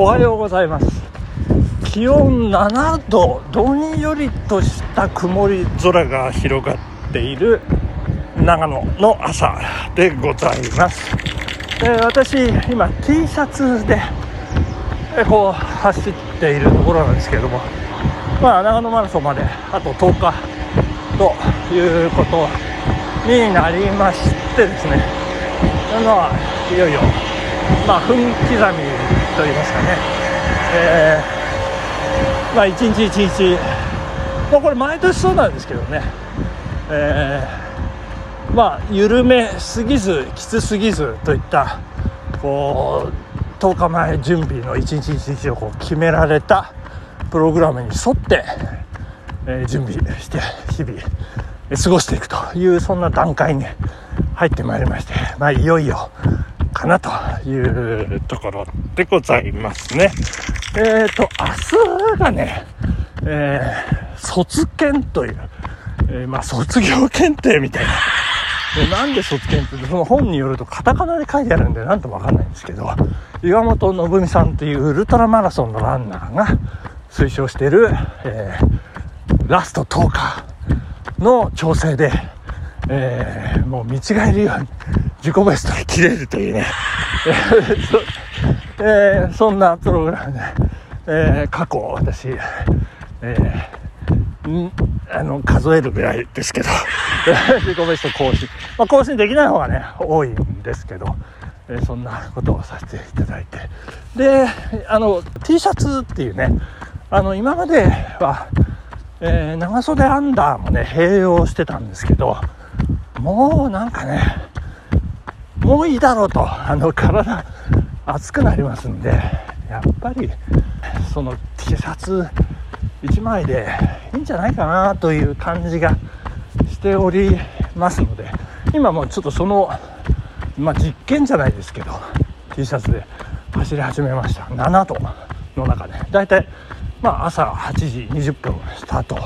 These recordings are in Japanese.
おはようございます。気温7度どんよりとした曇り空が広がっている長野の朝でございます、えー私今 T シャツで、えこう走っているところなんですけれども。まあ長野マラソンまであと10日ということになりましてですね。あのいよいよまあ分刻みといいますかね。えーまあ一日一日。まあこれ毎年そうなんですけどね。えーまあ緩めすぎずきつすぎずといったこう10日前準備の一日一日をこう決められたプログラムに沿って、えー準備して日々過ごしていくというそんな段階に入ってまいりまして、まあ、いよいよかなというところでございますね。えっ、と明日がね、えー卒検という、えーまあ、卒業検定みたいな。でなんで卒検ってその本によるとカタカナで書いてあるんでなんともわかんないんですけど岩本信美さんというウルトラマラソンのランナーが推奨してる、えーラスト10日の調整で、えーもう見違えるように自己ベストが切れるというね、えーそえそんなプログラムで、えー過去私、えーあの数えるぐらいですけど。自己ベスト更新、まあ、更新できない方がね多いんですけど、えーそんなことをさせていただいて。であの T シャツっていうねあの今までは、えー長袖アンダーもね併用してたんですけどもうなんかねもういいだろうとあの体熱くなりますんでやっぱりその T シャツ1枚でいいんじゃないかなという感じがしておりますので今もうちょっとその、まあ、実験じゃないですけど T シャツで走り始めました。7度の中で。だいたいまあ朝8時20分スタート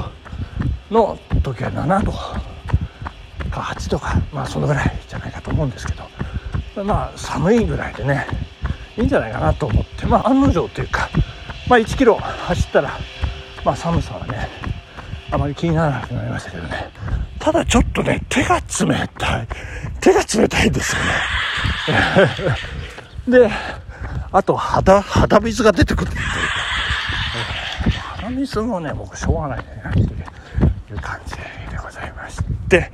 の時は7度か8度かまあそのぐらいじゃないかと思うんですけど。まあ寒いぐらいでねいいんじゃないかなと思って。まあ案の定というかまあ1キロ走ったらまあ寒さはねあまり気にならなくなりましたけどね。ただちょっとね手が冷たい。手が冷たいですよね。であと肌肌水が出てくるというか、肌水もね僕しょうがないねという感じでございまして。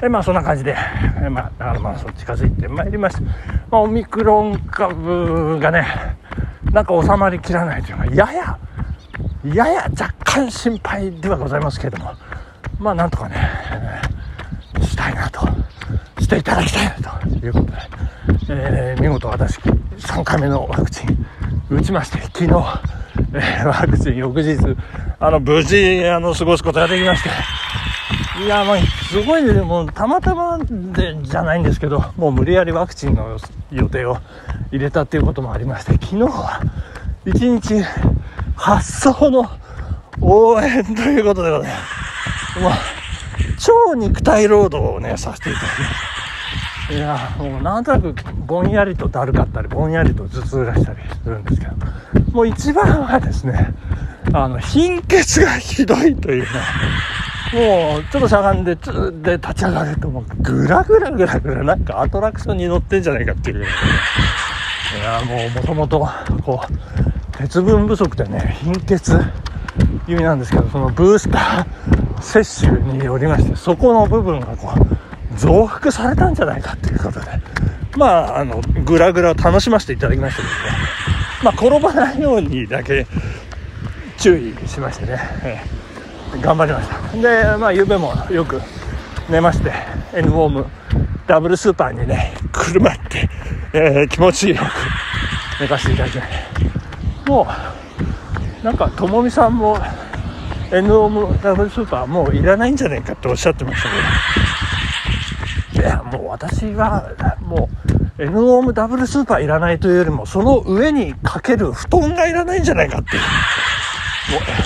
でまあそんな感じで、えまあ、長野マラソン近づいてまいりました、まあ、オミクロン株がねなんか収まりきらないというかやややや若干心配ではございますけれどもまあなんとかね、したいなと。していただきたいなということで、えー見事私3回目のワクチン打ちまして昨日、えーワクチン翌日あの無事あの過ごすことができまして。いやまあすごいねもうたまたまでじゃないんですけどもう無理やりワクチンの予定を入れたっていうこともありまして昨日は一日発送の応援ということでございます。もう超肉体労働をねさせていただきます。いやもうなんとなくぼんやりとだるかったりぼんやりと頭痛がしたりするんですけどもう一番はですねあの貧血がひどいというねもうちょっとしゃがんでつで立ち上がるともうグラグラグラグラなんかアトラクションに乗ってんじゃないかっていう。いやもうもともとこう鉄分不足でね貧血気味なんですけどそのブースター接種によりましてそこの部分がこう増幅されたんじゃないかっていうことでまああのグラグラ楽しませていただきましたけどね。まあ転ばないようにだけ注意しましてね、頑張りました。でまあ夕べもよく寝まして N ウォームダブルスーパーにね車って、えー気持ちよく寝かせていただきましたもうなんかともみさんも N ウォームダブルスーパーもういらないんじゃないかっておっしゃってましたけど。いやもう私はもう N ウォームダブルスーパーいらないというよりもその上にかける布団がいらないんじゃないかっていう。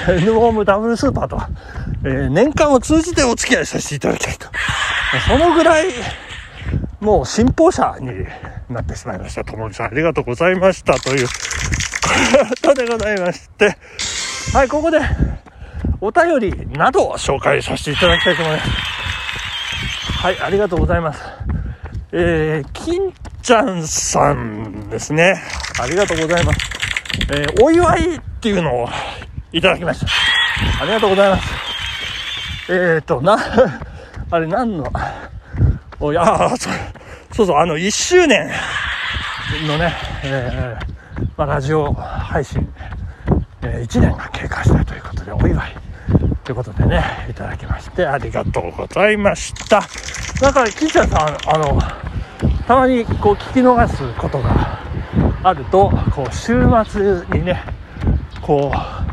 N ウォームダブルスーパーと、えー年間を通じてお付き合いさせていただきたいとそのぐらいもう信奉者になってしまいました。ともみさんありがとうございましたということでございまして、はい、ここで、お便りなどを紹介させていただきたいと思います。はい、ありがとうございます。えー、金ちゃんさんですね。ありがとうございます。えー、お祝いっていうのをいただきました。ありがとうございます。えーと、な、あれ何の、おい、あ、そうそうそう、あの、1周年のね、えー、まあ、ラジオ配信、えー、1年が経過したということで、お祝いということでね、いただきまして、ありがとうございました。なんか、金ちゃんさん、あの、たまにこう聞き逃すことがあると、こう、週末にね、こう、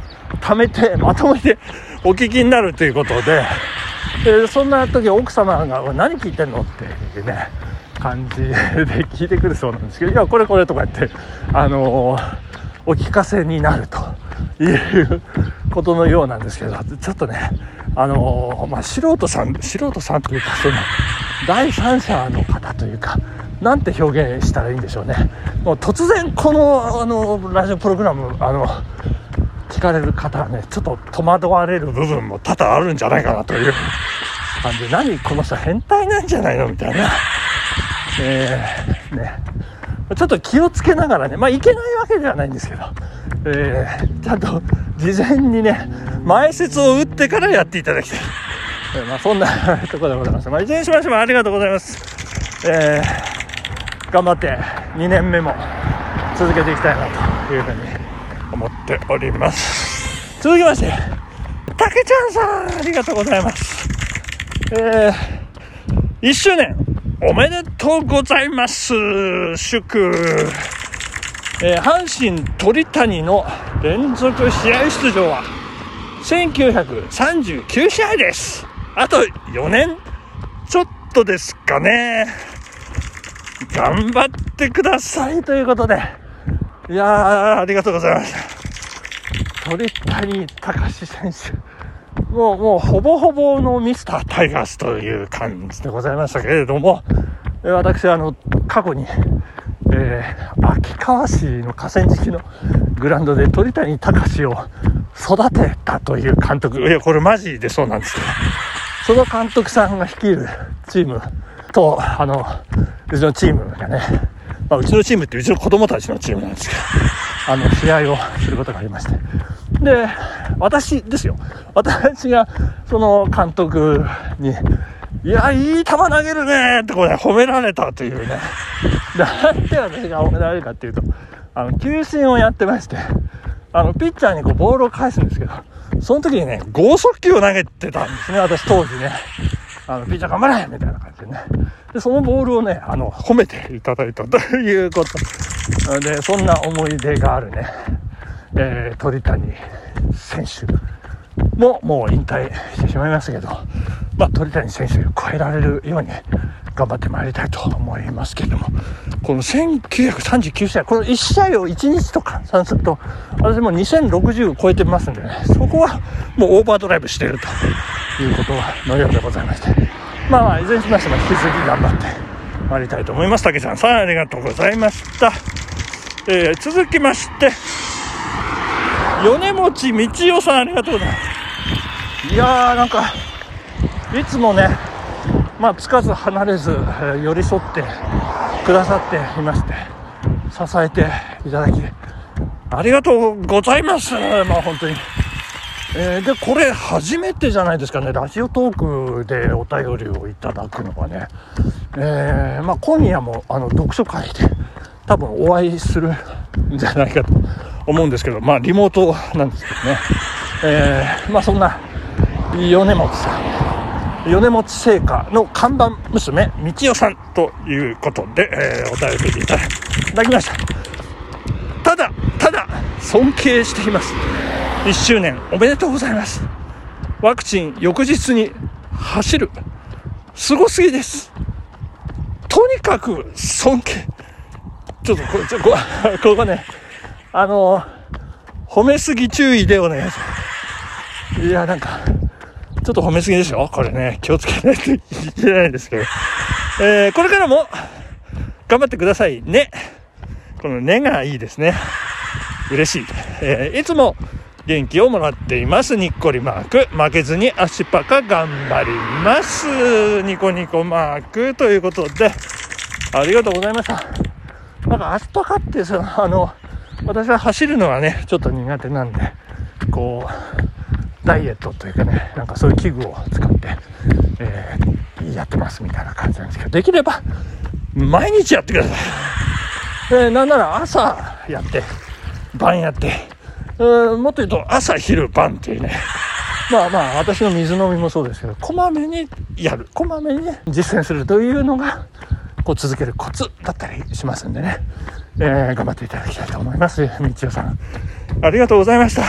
貯めて、まとめてお聞きになるということで、でそんな時奥様が「何聞いてんの?」っていうね感じで聞いてくるそうなんですけど「いやこれこれ」とか言ってあのーお聞かせになるということのようなんですけどちょっとねあのーまあ素人さん素人さんというかその第三者の方というかなんて表現したらいいんでしょうねもう突然このあのラジオプログラムあの聞かれる方はねちょっと戸惑われる部分も多々あるんじゃないかなという感じで。何この人変態なんじゃないのみたいな。えー、ね。ちょっと気をつけながらねまあいけないわけではないんですけど、えー、ちゃんと事前にね前説を打ってからやっていただきたい、えーまあ、そんなところでございます。まあいずれにしましてもありがとうございます。えー、頑張って2年目も続けていきたいなというふうに思っております。続きましてたけちゃんさんありがとうございます。えー、1周年おめでとうございます。祝、えー、阪神鳥谷の連続試合出場は1939試合です。あと4年。ちょっとですかね。頑張ってくださいということでいやありがとうございました。鳥谷隆選手もう、もう、ほぼほぼのミスタータイガースという感じでございましたけれども、私、あの、過去に、えー、秋川市の河川敷のグラウンドで鳥谷隆を育てたという監督、いや、これマジでそうなんですけど、その監督さんが率いるチームと、あの、うちのチームがね、まあ、うちのチームってうちの子供たちのチームなんですけど、あの、試合をすることがありまして。で、私ですよ。私が、その監督に、いや、いい球投げるねってこれ褒められたというね。なんで私が褒められるかっていうと、あの、球審をやってまして、あの、ピッチャーにこうボールを返すんですけど、その時にね、剛速球を投げてたんですね、私当時ね。あの、ピッチャー頑張れみたいな感じでね。で、そのボールをね、あの、褒めていただいたということ。で、そんな思い出があるね、えー、鳥谷選手ももう引退してしまいましたけど、まあ、鳥谷選手を超えられるように頑張ってまいりたいと思いますけども、この1939試合、この1試合を1日と換算すると、私も2060超えてますんでね、そこはもうオーバードライブしてると。いうことのようでございまして、まあまあ、いずれにしましても引き続き頑張ってまいりたいと思います。竹ちゃんさん、ありがとうございました。えー、続きまして、米持道代さんありがとうございますいやーなんかいつもねまあつかず離れず、えー寄り添ってくださっていまして支えていただきありがとうございますまあ本当にえーでこれ初めてじゃないですかねラジオトークでお便りをいただくのはねえーまあ今夜もあの読書会で多分お会いするんじゃないかと思うんですけど、まあリモートなんですけどね。えー、まあそんな、米持さん、米持製菓の看板娘、道代さんということで、えー、お便りいただきました。ただ、ただ、尊敬しています。1周年おめでとうございます。ワクチン翌日に走る。すごすぎです。とにかく尊敬。ちょっとこれ、ちょこここね、あの褒めすぎ注意でお願いします。いや、なんか、ちょっと褒めすぎでしょ？これね、気をつけないといけないんですけど。えー、これからも、頑張ってくださいね。このねがいいですね。嬉しい。えー、いつも元気をもらっています。にっこりマーク。負けずに足パカ頑張ります。ニコニコマークということで、ありがとうございました。なんか足パカってその、あの、私は走るのはね、ちょっと苦手なんで、こう、ダイエットというかね、なんかそういう器具を使って、えー、やってますみたいな感じなんですけど、できれば、毎日やってください。えー、なんなら朝やって、晩やって、もっと言うと朝昼晩っていうね。まあまあ私の水飲みもそうですけどこまめにやる。こまめに、ね、実践するというのがこう続けるコツだったりしますんでね、えー、頑張っていただきたいと思います。みちおさん。ありがとうございました。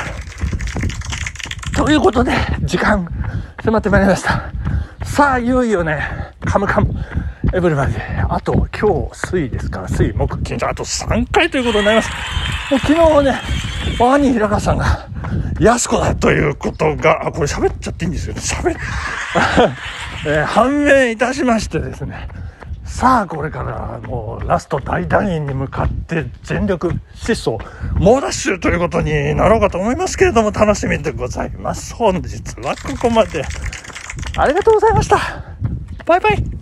ということで時間迫ってまいりました。さあいよいよねカムカム。エブリバディ。あと今日水ですか？ら水木。金あと3回ということになります。もう昨日ね兄平川さんが、安子だということが、あ、これ喋っちゃっていいんですよね。喋っ、えー、判明いたしましてですね。さあ、これからもうラスト大団員に向かって全力疾走、猛ダッシュということになろうかと思いますけれども、楽しみでございます。本日はここまで。ありがとうございました。バイバイ。